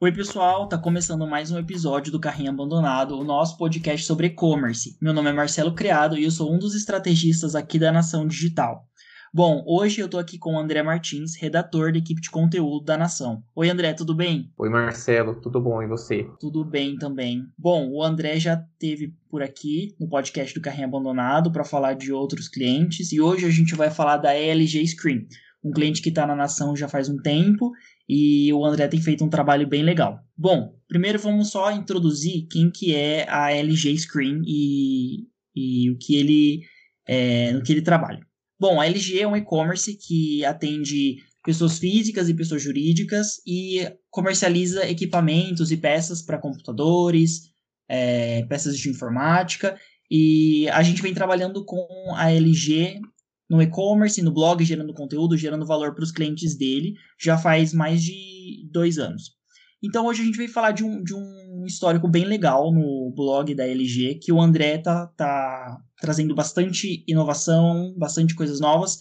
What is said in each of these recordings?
Oi, pessoal, tá começando mais um episódio do Carrinho Abandonado, o nosso podcast sobre e-commerce. Meu nome é Marcelo Criado e eu sou um dos estrategistas aqui da Nação Digital. Bom, hoje eu tô aqui com o André Martins, redator da equipe de conteúdo da Nação. Oi, André, tudo bem? Oi, Marcelo, tudo bom e você? Tudo bem também. Bom, o André já teve por aqui no podcast do Carrinho Abandonado para falar de outros clientes e hoje a gente vai falar da LG Screen, um cliente que está na Nação já faz um tempo e o André tem feito um trabalho bem legal. Bom, primeiro vamos só introduzir quem que é a LG Screen e, e o que ele é, no que ele trabalha. Bom, a LG é um e-commerce que atende pessoas físicas e pessoas jurídicas e comercializa equipamentos e peças para computadores, é, peças de informática. E a gente vem trabalhando com a LG no e-commerce, no blog, gerando conteúdo, gerando valor para os clientes dele, já faz mais de dois anos. Então hoje a gente vai falar de um, de um histórico bem legal no blog da LG, que o André tá, tá trazendo bastante inovação, bastante coisas novas,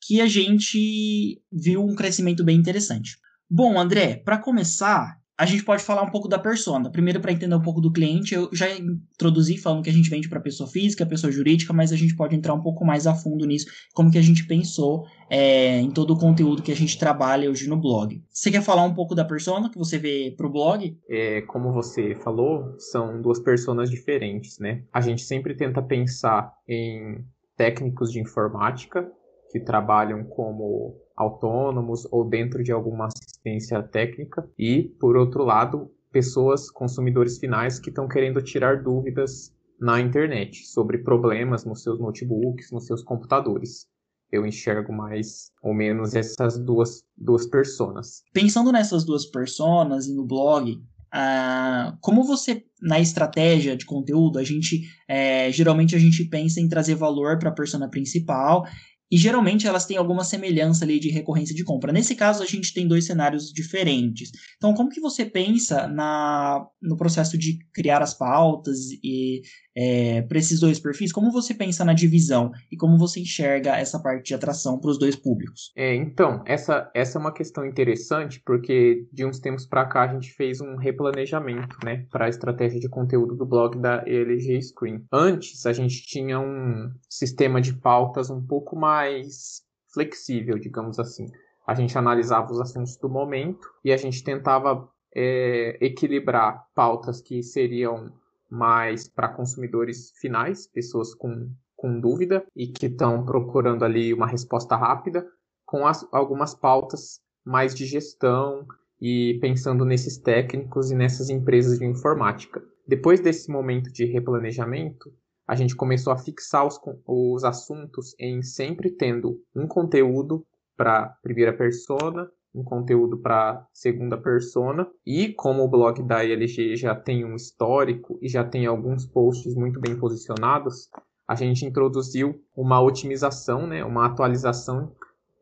que a gente viu um crescimento bem interessante. Bom, André, para começar, a gente pode falar um pouco da persona. Primeiro, para entender um pouco do cliente, eu já introduzi falando que a gente vende para pessoa física, pessoa jurídica, mas a gente pode entrar um pouco mais a fundo nisso, como que a gente pensou é, em todo o conteúdo que a gente trabalha hoje no blog. Você quer falar um pouco da persona que você vê para o blog? É, como você falou, são duas personas diferentes, né? A gente sempre tenta pensar em técnicos de informática que trabalham como autônomos ou dentro de alguma assistência técnica e, por outro lado, pessoas, consumidores finais que estão querendo tirar dúvidas na internet sobre problemas nos seus notebooks, nos seus computadores. Eu enxergo mais ou menos essas duas, duas personas. Pensando nessas duas personas e no blog, ah, como você na estratégia de conteúdo a gente é, geralmente a gente pensa em trazer valor para a persona principal e geralmente elas têm alguma semelhança ali de recorrência de compra. Nesse caso, a gente tem dois cenários diferentes. Então, como que você pensa na, no processo de criar as pautas e é, para esses dois perfis? Como você pensa na divisão e como você enxerga essa parte de atração para os dois públicos? É, então, essa, essa é uma questão interessante porque de uns tempos para cá a gente fez um replanejamento né, para a estratégia de conteúdo do blog da LG Screen. Antes, a gente tinha um sistema de pautas um pouco mais mais flexível, digamos assim. A gente analisava os assuntos do momento e a gente tentava é, equilibrar pautas que seriam mais para consumidores finais, pessoas com, com dúvida e que estão procurando ali uma resposta rápida, com as, algumas pautas mais de gestão e pensando nesses técnicos e nessas empresas de informática. Depois desse momento de replanejamento, a gente começou a fixar os, os assuntos em sempre tendo um conteúdo para primeira persona, um conteúdo para segunda persona e como o blog da ILG já tem um histórico e já tem alguns posts muito bem posicionados, a gente introduziu uma otimização, né, uma atualização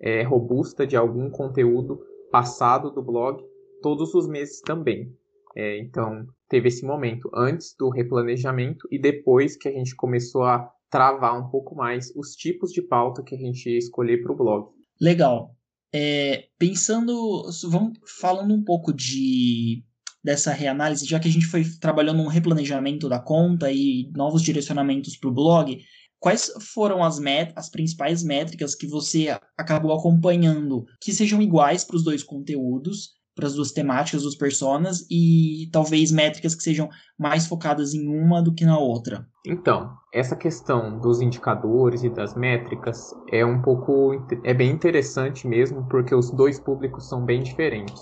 é, robusta de algum conteúdo passado do blog todos os meses também. É, então, teve esse momento antes do replanejamento e depois que a gente começou a travar um pouco mais os tipos de pauta que a gente ia escolher para o blog. Legal. É, pensando, vamos falando um pouco de dessa reanálise, já que a gente foi trabalhando um replanejamento da conta e novos direcionamentos para o blog, quais foram as, met as principais métricas que você acabou acompanhando que sejam iguais para os dois conteúdos para as duas temáticas dos personas e talvez métricas que sejam mais focadas em uma do que na outra. Então, essa questão dos indicadores e das métricas é um pouco é bem interessante mesmo porque os dois públicos são bem diferentes.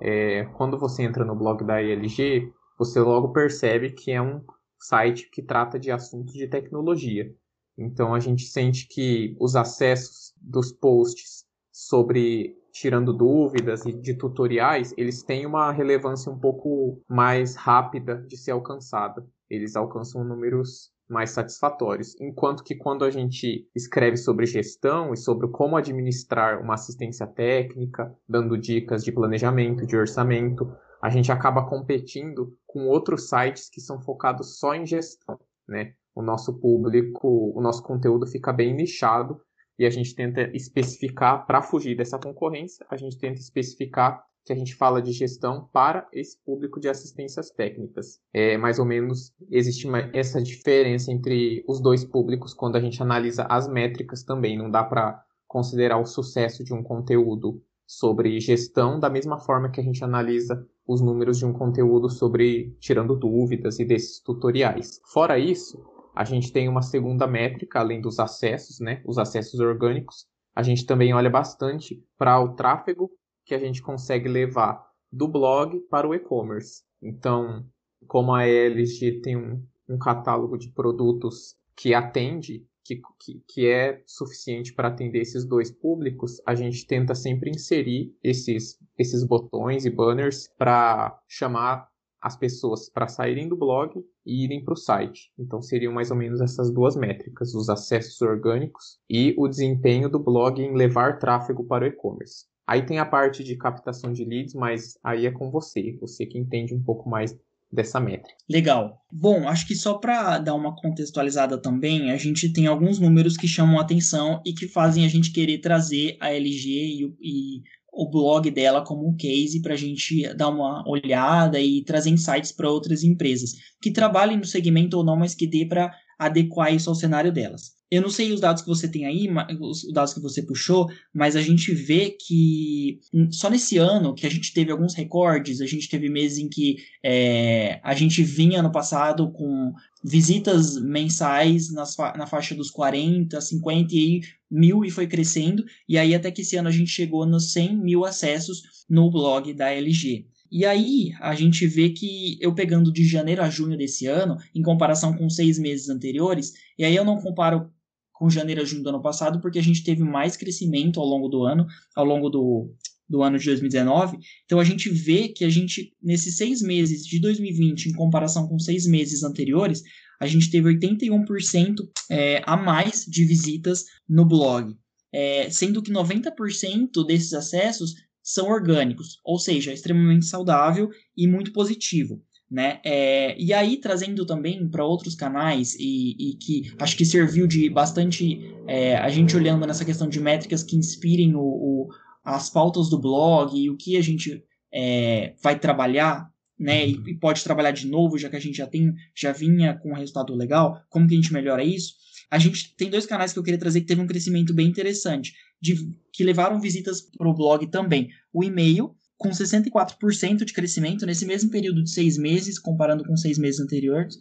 É, quando você entra no blog da ILG, você logo percebe que é um site que trata de assuntos de tecnologia. Então a gente sente que os acessos dos posts sobre tirando dúvidas e de tutoriais, eles têm uma relevância um pouco mais rápida de ser alcançada. Eles alcançam números mais satisfatórios. Enquanto que quando a gente escreve sobre gestão e sobre como administrar uma assistência técnica, dando dicas de planejamento, de orçamento, a gente acaba competindo com outros sites que são focados só em gestão, né? O nosso público, o nosso conteúdo fica bem nichado e a gente tenta especificar, para fugir dessa concorrência, a gente tenta especificar que a gente fala de gestão para esse público de assistências técnicas. É mais ou menos existe uma, essa diferença entre os dois públicos quando a gente analisa as métricas também. Não dá para considerar o sucesso de um conteúdo sobre gestão da mesma forma que a gente analisa os números de um conteúdo sobre tirando dúvidas e desses tutoriais. Fora isso, a gente tem uma segunda métrica além dos acessos, né, os acessos orgânicos. A gente também olha bastante para o tráfego que a gente consegue levar do blog para o e-commerce. Então, como a LG tem um, um catálogo de produtos que atende, que, que, que é suficiente para atender esses dois públicos, a gente tenta sempre inserir esses, esses botões e banners para chamar as pessoas para saírem do blog e irem para o site. Então seriam mais ou menos essas duas métricas, os acessos orgânicos e o desempenho do blog em levar tráfego para o e-commerce. Aí tem a parte de captação de leads, mas aí é com você, você que entende um pouco mais dessa métrica. Legal. Bom, acho que só para dar uma contextualizada também, a gente tem alguns números que chamam atenção e que fazem a gente querer trazer a LG e, e o blog dela como um case para a gente dar uma olhada e trazer insights para outras empresas que trabalhem no segmento ou não, mas que dê para adequar isso ao cenário delas. Eu não sei os dados que você tem aí, os dados que você puxou, mas a gente vê que só nesse ano que a gente teve alguns recordes, a gente teve meses em que é, a gente vinha no passado com visitas mensais nas, na faixa dos 40, 50 e mil e foi crescendo, e aí até que esse ano a gente chegou nos 100 mil acessos no blog da LG. E aí a gente vê que eu pegando de janeiro a junho desse ano, em comparação com seis meses anteriores, e aí eu não comparo com janeiro a junho do ano passado, porque a gente teve mais crescimento ao longo do ano, ao longo do, do ano de 2019. Então a gente vê que a gente, nesses seis meses de 2020, em comparação com seis meses anteriores, a gente teve 81% é, a mais de visitas no blog. É, sendo que 90% desses acessos são orgânicos, ou seja, extremamente saudável e muito positivo né? É, e aí trazendo também para outros canais e, e, que acho que serviu de bastante é, a gente olhando nessa questão de métricas que inspirem o, o as pautas do blog e o que a gente é, vai trabalhar, né? E, e, pode trabalhar de novo já que a gente já tem já vinha com um resultado legal. Como que a gente melhora isso? A gente tem dois canais que eu queria trazer que teve um crescimento bem interessante, de, que levaram visitas para o blog também. O e-mail, com 64% de crescimento nesse mesmo período de seis meses, comparando com seis meses anteriores,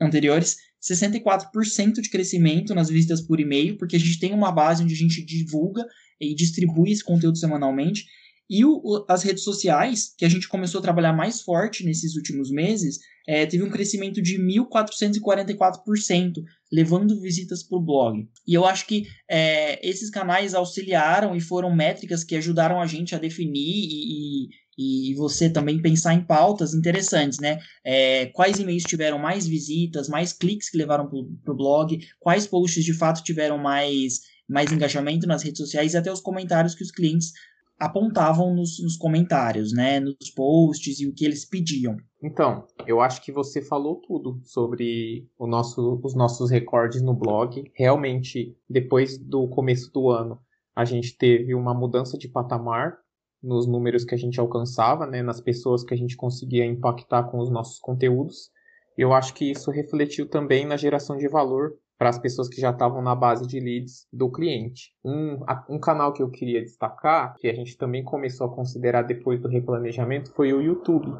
anteriores 64% de crescimento nas visitas por e-mail, porque a gente tem uma base onde a gente divulga e distribui esse conteúdo semanalmente, e o, as redes sociais, que a gente começou a trabalhar mais forte nesses últimos meses, é, teve um crescimento de 1.444%, levando visitas para o blog. E eu acho que é, esses canais auxiliaram e foram métricas que ajudaram a gente a definir e, e, e você também pensar em pautas interessantes, né? É, quais e-mails tiveram mais visitas, mais cliques que levaram para o blog, quais posts de fato tiveram mais, mais engajamento nas redes sociais e até os comentários que os clientes apontavam nos, nos, comentários, né, nos posts e o que eles pediam. Então, eu acho que você falou tudo sobre nosso, os nossos recordes no blog. Realmente, depois do começo do ano, a gente teve uma mudança de patamar nos números que a gente alcançava, né, nas pessoas que a gente conseguia impactar com os nossos conteúdos. Eu acho que isso refletiu também na geração de valor para as pessoas que já estavam na base de leads do cliente. Um, um canal que eu queria destacar, que a gente também começou a considerar depois do replanejamento, foi o YouTube.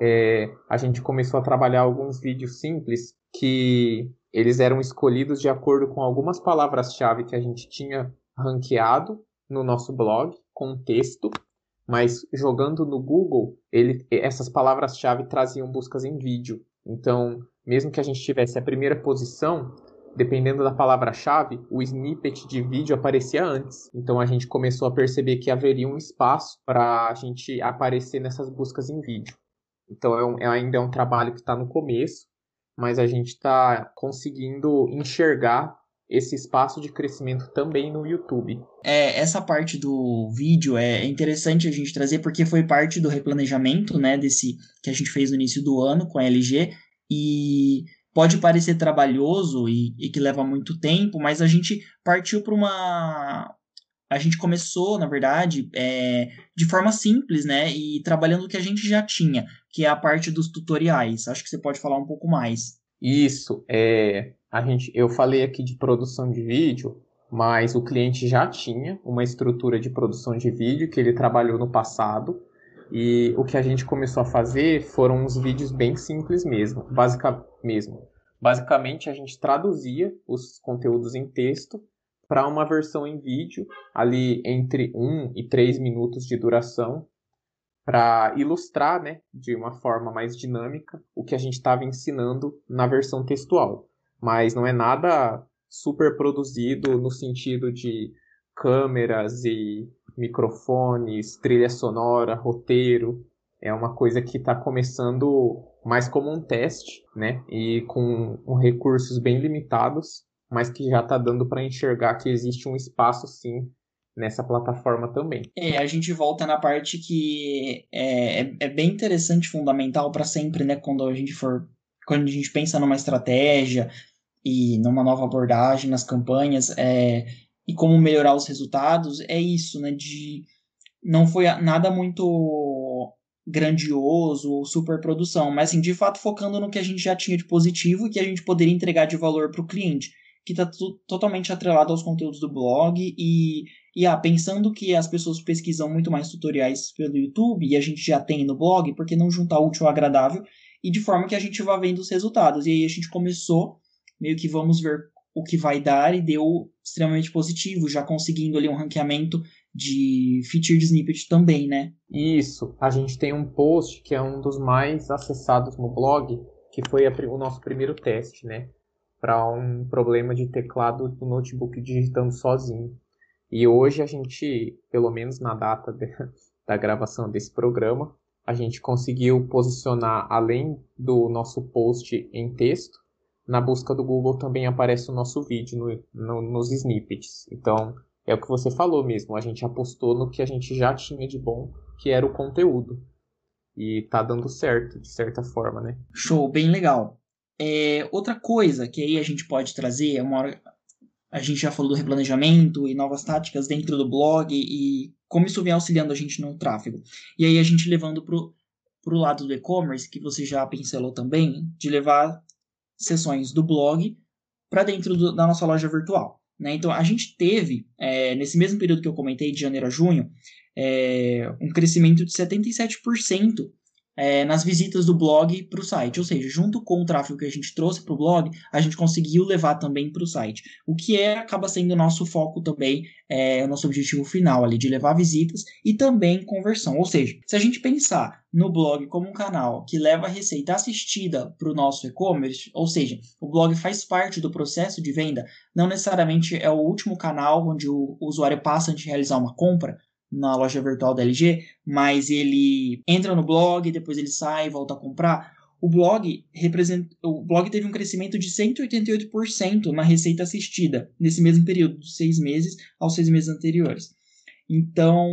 É, a gente começou a trabalhar alguns vídeos simples que eles eram escolhidos de acordo com algumas palavras-chave que a gente tinha ranqueado no nosso blog, com texto, mas jogando no Google, ele, essas palavras-chave traziam buscas em vídeo. Então, mesmo que a gente tivesse a primeira posição, dependendo da palavra-chave, o snippet de vídeo aparecia antes. Então a gente começou a perceber que haveria um espaço para a gente aparecer nessas buscas em vídeo. Então é um, é, ainda é um trabalho que está no começo, mas a gente está conseguindo enxergar esse espaço de crescimento também no YouTube. É, essa parte do vídeo é interessante a gente trazer porque foi parte do replanejamento, né, desse que a gente fez no início do ano com a LG e pode parecer trabalhoso e, e que leva muito tempo, mas a gente partiu para uma. A gente começou, na verdade, é, de forma simples, né? E trabalhando o que a gente já tinha, que é a parte dos tutoriais. Acho que você pode falar um pouco mais. Isso, é, a gente, eu falei aqui de produção de vídeo, mas o cliente já tinha uma estrutura de produção de vídeo que ele trabalhou no passado. E o que a gente começou a fazer foram uns vídeos bem simples mesmo, basic, mesmo. Basicamente, a gente traduzia os conteúdos em texto para uma versão em vídeo, ali entre 1 e 3 minutos de duração, para ilustrar né, de uma forma mais dinâmica o que a gente estava ensinando na versão textual. Mas não é nada super produzido no sentido de câmeras e microfones, trilha sonora, roteiro. É uma coisa que está começando mais como um teste, né? E com, recursos bem limitados, mas que já está dando para enxergar que existe um espaço sim nessa plataforma também. É, a gente volta na parte que é, é, é bem interessante, fundamental para sempre, né? Quando a gente for, quando a gente pensa numa estratégia e numa nova abordagem nas campanhas, é, e como melhorar os resultados, é isso, né? De não foi nada muito grandioso ou super produção, mas assim, de fato focando no que a gente já tinha de positivo e que a gente poderia entregar de valor para o cliente, que está totalmente atrelado aos conteúdos do blog e, e ah, pensando que as pessoas pesquisam muito mais tutoriais pelo YouTube e a gente já tem no blog, por que não juntar útil ao agradável e de forma que a gente vá vendo os resultados. E aí a gente começou meio que vamos ver o que vai dar e deu extremamente positivo, já conseguindo ali um ranqueamento de featured snippet também, né? Isso. A gente tem um post que é um dos mais acessados no blog, que foi a, o nosso primeiro teste, né? Para um problema de teclado do notebook digitando sozinho. E hoje a gente, pelo menos na data de, da gravação desse programa, a gente conseguiu posicionar além do nosso post em texto, na busca do Google também aparece o nosso vídeo no, no, nos snippets. Então, é o que você falou mesmo. A gente apostou no que a gente já tinha de bom, que era o conteúdo. E tá dando certo, de certa forma, né? Show, bem legal. É, outra coisa que aí a gente pode trazer é uma hora. A gente já falou do replanejamento e novas táticas dentro do blog e como isso vem auxiliando a gente no tráfego. E aí a gente levando pro, pro lado do e-commerce, que você já pincelou também, de levar sessões do blog para dentro do, da nossa loja virtual. Né? Então, a gente teve, é, nesse mesmo período que eu comentei, de janeiro a junho, é, um crescimento de 77% é, nas visitas do blog para o site. Ou seja, junto com o tráfego que a gente trouxe para o blog, a gente conseguiu levar também para o site. O que é acaba sendo o nosso foco também, é, o nosso objetivo final ali, de levar visitas e também conversão. Ou seja, se a gente pensar no blog como um canal que leva receita assistida para o nosso e-commerce, ou seja, o blog faz parte do processo de venda, não necessariamente é o último canal onde o usuário passa antes de realizar uma compra, na loja virtual da LG, mas ele entra no blog, depois ele sai, volta a comprar. O blog representa, o blog teve um crescimento de 188% na receita assistida nesse mesmo período, dos seis meses aos seis meses anteriores. Então,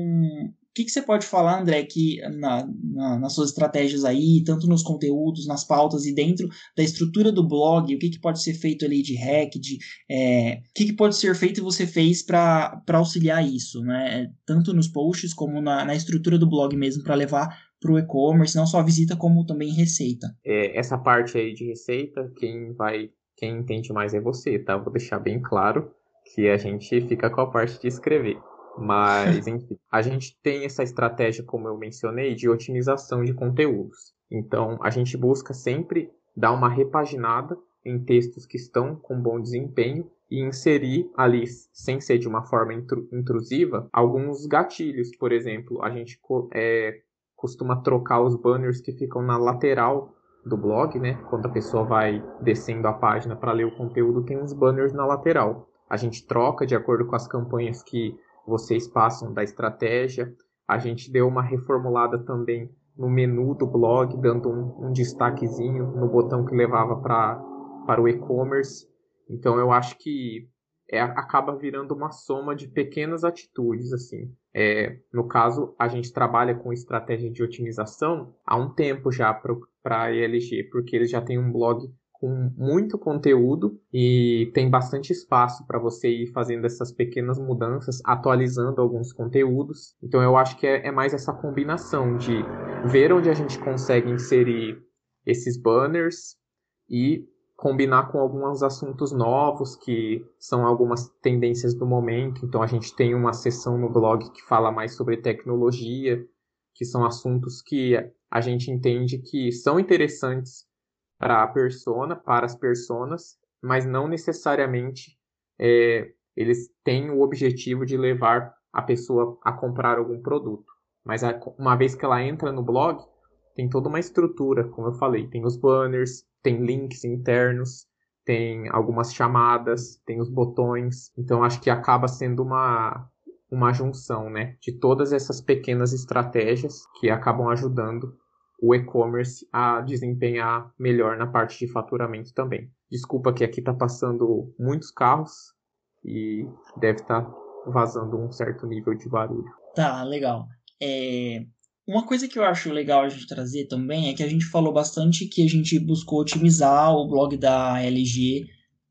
que, que você pode falar, André, que na, na, nas suas estratégias aí, tanto nos conteúdos, nas pautas e dentro da estrutura do blog, o que, que pode ser feito ali de hack, de é, o que, que pode ser feito e você fez para auxiliar isso, né? Tanto nos posts como na, na estrutura do blog mesmo, para levar para o e-commerce, não só visita, como também receita. É, essa parte aí de receita, quem vai, quem entende mais é você, tá? Vou deixar bem claro que a gente fica com a parte de escrever. Mas, enfim, a gente tem essa estratégia, como eu mencionei, de otimização de conteúdos. Então, a gente busca sempre dar uma repaginada em textos que estão com bom desempenho e inserir ali, sem ser de uma forma intrusiva, alguns gatilhos. Por exemplo, a gente é, costuma trocar os banners que ficam na lateral do blog, né? Quando a pessoa vai descendo a página para ler o conteúdo, tem uns banners na lateral. A gente troca de acordo com as campanhas que vocês passam da estratégia. A gente deu uma reformulada também no menu do blog, dando um, um destaquezinho no botão que levava pra, para o e-commerce. Então eu acho que é, acaba virando uma soma de pequenas atitudes assim. É, no caso, a gente trabalha com estratégia de otimização há um tempo já para a ELG, porque eles já têm um blog com muito conteúdo e tem bastante espaço para você ir fazendo essas pequenas mudanças, atualizando alguns conteúdos. Então eu acho que é, é mais essa combinação de ver onde a gente consegue inserir esses banners e combinar com alguns assuntos novos que são algumas tendências do momento. Então a gente tem uma seção no blog que fala mais sobre tecnologia, que são assuntos que a gente entende que são interessantes para a persona, para as personas, mas não necessariamente é, eles têm o objetivo de levar a pessoa a comprar algum produto. Mas a, uma vez que ela entra no blog, tem toda uma estrutura, como eu falei, tem os banners, tem links internos, tem algumas chamadas, tem os botões. Então acho que acaba sendo uma uma junção, né, de todas essas pequenas estratégias que acabam ajudando o e-commerce a desempenhar melhor na parte de faturamento também. Desculpa que aqui está passando muitos carros e deve estar tá vazando um certo nível de barulho. Tá, legal. É... Uma coisa que eu acho legal a gente trazer também é que a gente falou bastante que a gente buscou otimizar o blog da LG,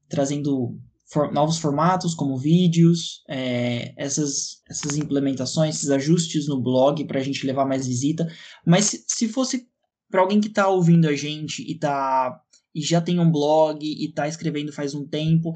trazendo for, novos formatos como vídeos, é, essas, essas implementações, esses ajustes no blog para a gente levar mais visita. Mas se, se fosse para alguém que está ouvindo a gente e tá e já tem um blog e está escrevendo faz um tempo,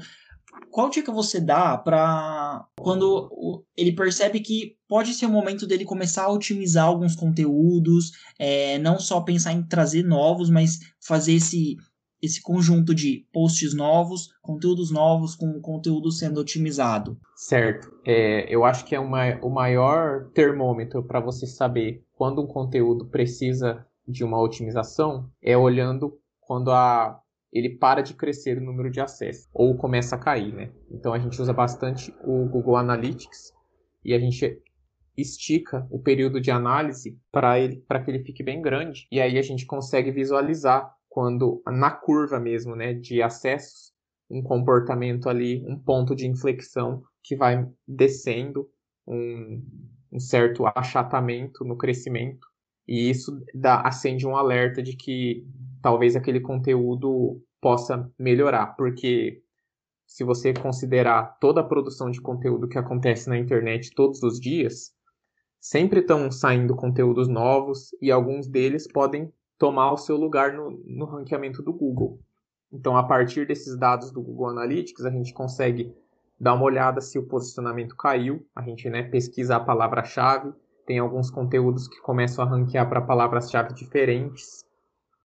qual dica você dá para quando ele percebe que pode ser o momento dele começar a otimizar alguns conteúdos, é, não só pensar em trazer novos, mas fazer esse esse conjunto de posts novos, conteúdos novos com conteúdo sendo otimizado. Certo. É, eu acho que é uma, o maior termômetro para você saber quando um conteúdo precisa de uma otimização é olhando quando a, ele para de crescer o número de acessos ou começa a cair, né? Então a gente usa bastante o Google Analytics e a gente estica o período de análise para ele para que ele fique bem grande e aí a gente consegue visualizar quando na curva mesmo, né, de acessos, um comportamento ali, um ponto de inflexão que vai descendo, um, um certo achatamento no crescimento, e isso dá, acende um alerta de que talvez aquele conteúdo possa melhorar, porque se você considerar toda a produção de conteúdo que acontece na internet todos os dias, sempre estão saindo conteúdos novos e alguns deles podem tomar o seu lugar no, no ranqueamento do Google. Então, a partir desses dados do Google Analytics, a gente consegue dar uma olhada se o posicionamento caiu, a gente né, pesquisa a palavra-chave, tem alguns conteúdos que começam a ranquear para palavras-chave diferentes.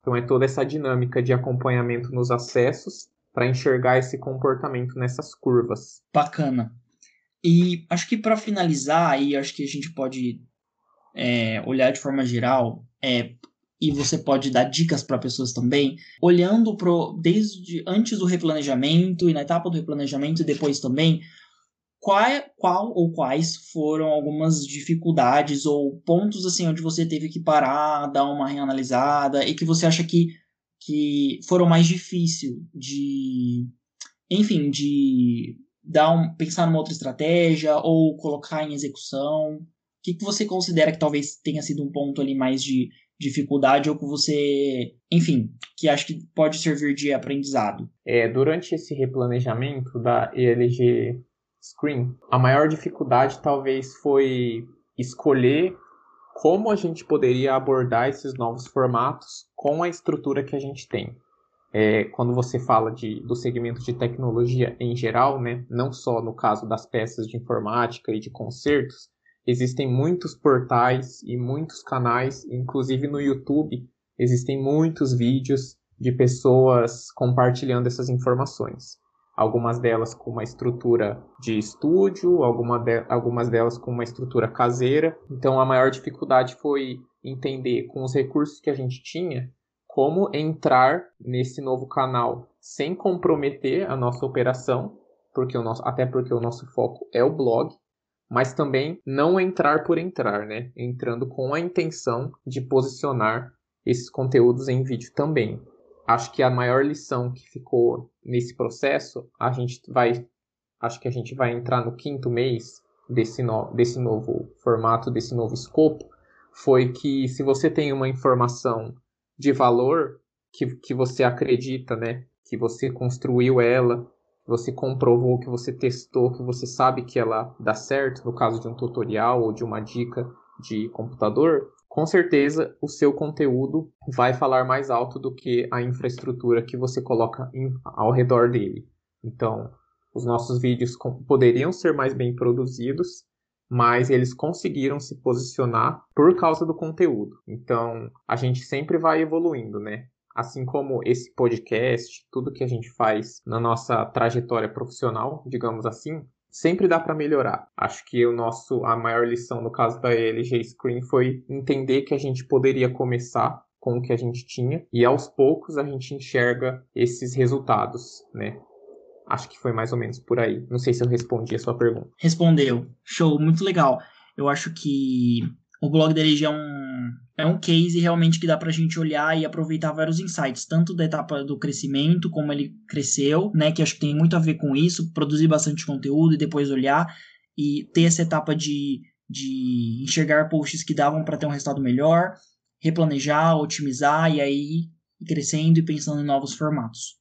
Então, é toda essa dinâmica de acompanhamento nos acessos para enxergar esse comportamento nessas curvas. Bacana. E acho que para finalizar, aí acho que a gente pode é, olhar de forma geral, é, e você pode dar dicas para pessoas também, olhando pro, desde antes do replanejamento e na etapa do replanejamento e depois também, qual, qual ou quais foram algumas dificuldades ou pontos assim onde você teve que parar, dar uma reanalisada e que você acha que, que foram mais difícil de, enfim, de dar um, pensar numa outra estratégia ou colocar em execução? O que, que você considera que talvez tenha sido um ponto ali mais de dificuldade ou que você, enfim, que acho que pode servir de aprendizado? É, durante esse replanejamento da ELG Screen, a maior dificuldade talvez foi escolher como a gente poderia abordar esses novos formatos com a estrutura que a gente tem. É, quando você fala de, do segmento de tecnologia em geral, né, não só no caso das peças de informática e de concertos, existem muitos portais e muitos canais, inclusive no YouTube, existem muitos vídeos de pessoas compartilhando essas informações. Algumas delas com uma estrutura de estúdio, alguma de, algumas delas com uma estrutura caseira. Então a maior dificuldade foi entender com os recursos que a gente tinha como entrar nesse novo canal sem comprometer a nossa operação, porque o nosso, até porque o nosso foco é o blog, mas também não entrar por entrar, né? Entrando com a intenção de posicionar esses conteúdos em vídeo também. Acho que a maior lição que ficou nesse processo, a gente vai, acho que a gente vai entrar no quinto mês desse, no, desse novo formato, desse novo escopo, foi que se você tem uma informação de valor que, que você acredita, né, que você construiu ela, você comprovou, que você testou, que você sabe que ela dá certo, no caso de um tutorial ou de uma dica de computador, com certeza o seu conteúdo vai falar mais alto do que a infraestrutura que você coloca em, ao redor dele. Então, os nossos vídeos poderiam ser mais bem produzidos, mas eles conseguiram se posicionar por causa do conteúdo. Então, a gente sempre vai evoluindo, né? Assim como esse podcast, tudo que a gente faz na nossa trajetória profissional, digamos assim, sempre dá para melhorar. Acho que o nosso a maior lição no caso da LG Screen foi entender que a gente poderia começar com o que a gente tinha e aos poucos a gente enxerga esses resultados, né? Acho que foi mais ou menos por aí. Não sei se eu respondi a sua pergunta. Respondeu. Show, muito legal. Eu acho que o blog da LG é um, é um case realmente que dá pra gente olhar e aproveitar vários insights, tanto da etapa do crescimento, como ele cresceu, né? Que acho que tem muito a ver com isso, produzir bastante conteúdo e depois olhar e ter essa etapa de, de enxergar posts que davam para ter um resultado melhor, replanejar, otimizar e aí ir crescendo e pensando em novos formatos.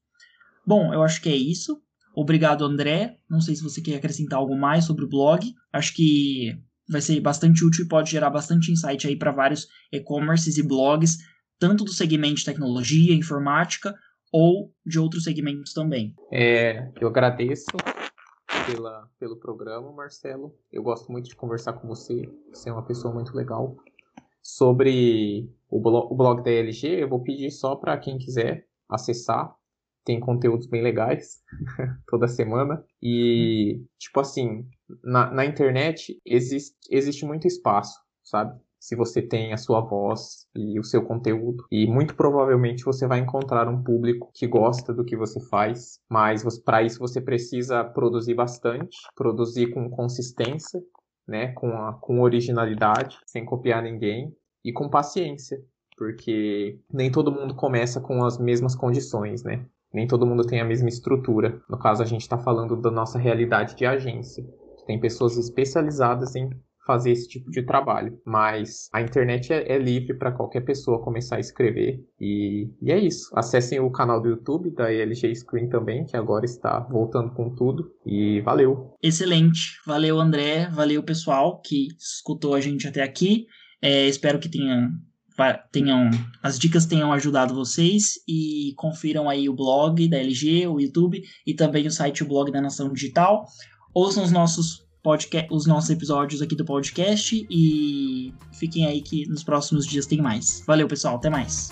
Bom, eu acho que é isso. Obrigado, André. Não sei se você quer acrescentar algo mais sobre o blog. Acho que vai ser bastante útil e pode gerar bastante insight aí para vários e-commerces e blogs, tanto do segmento de tecnologia, informática ou de outros segmentos também. É, eu agradeço pela, pelo programa, Marcelo. Eu gosto muito de conversar com você. Você é uma pessoa muito legal. Sobre o blog, o blog da LG, eu vou pedir só para quem quiser acessar tem conteúdos bem legais toda semana. E, tipo assim, na, na internet existe, existe muito espaço, sabe? Se você tem a sua voz e o seu conteúdo. E muito provavelmente você vai encontrar um público que gosta do que você faz. Mas para isso você precisa produzir bastante, produzir com consistência, né? com, a, com originalidade, sem copiar ninguém. E com paciência, porque nem todo mundo começa com as mesmas condições, né? nem todo mundo tem a mesma estrutura. No caso, a gente está falando da nossa realidade de agência. Tem pessoas especializadas em fazer esse tipo de trabalho. Mas a internet é, é livre para qualquer pessoa começar a escrever. E, e, é isso. Acessem o canal do YouTube da LG Screen também, que agora está voltando com tudo. E valeu! Excelente. Valeu, André. Valeu, pessoal que escutou a gente até aqui. É, espero que tenha tenham as dicas tenham ajudado vocês e confiram aí o blog da LG, o YouTube e também o site o blog da Nação Digital. Ouçam os nossos podcast, os nossos episódios aqui do podcast e fiquem aí que nos próximos dias tem mais. Valeu, pessoal, até mais.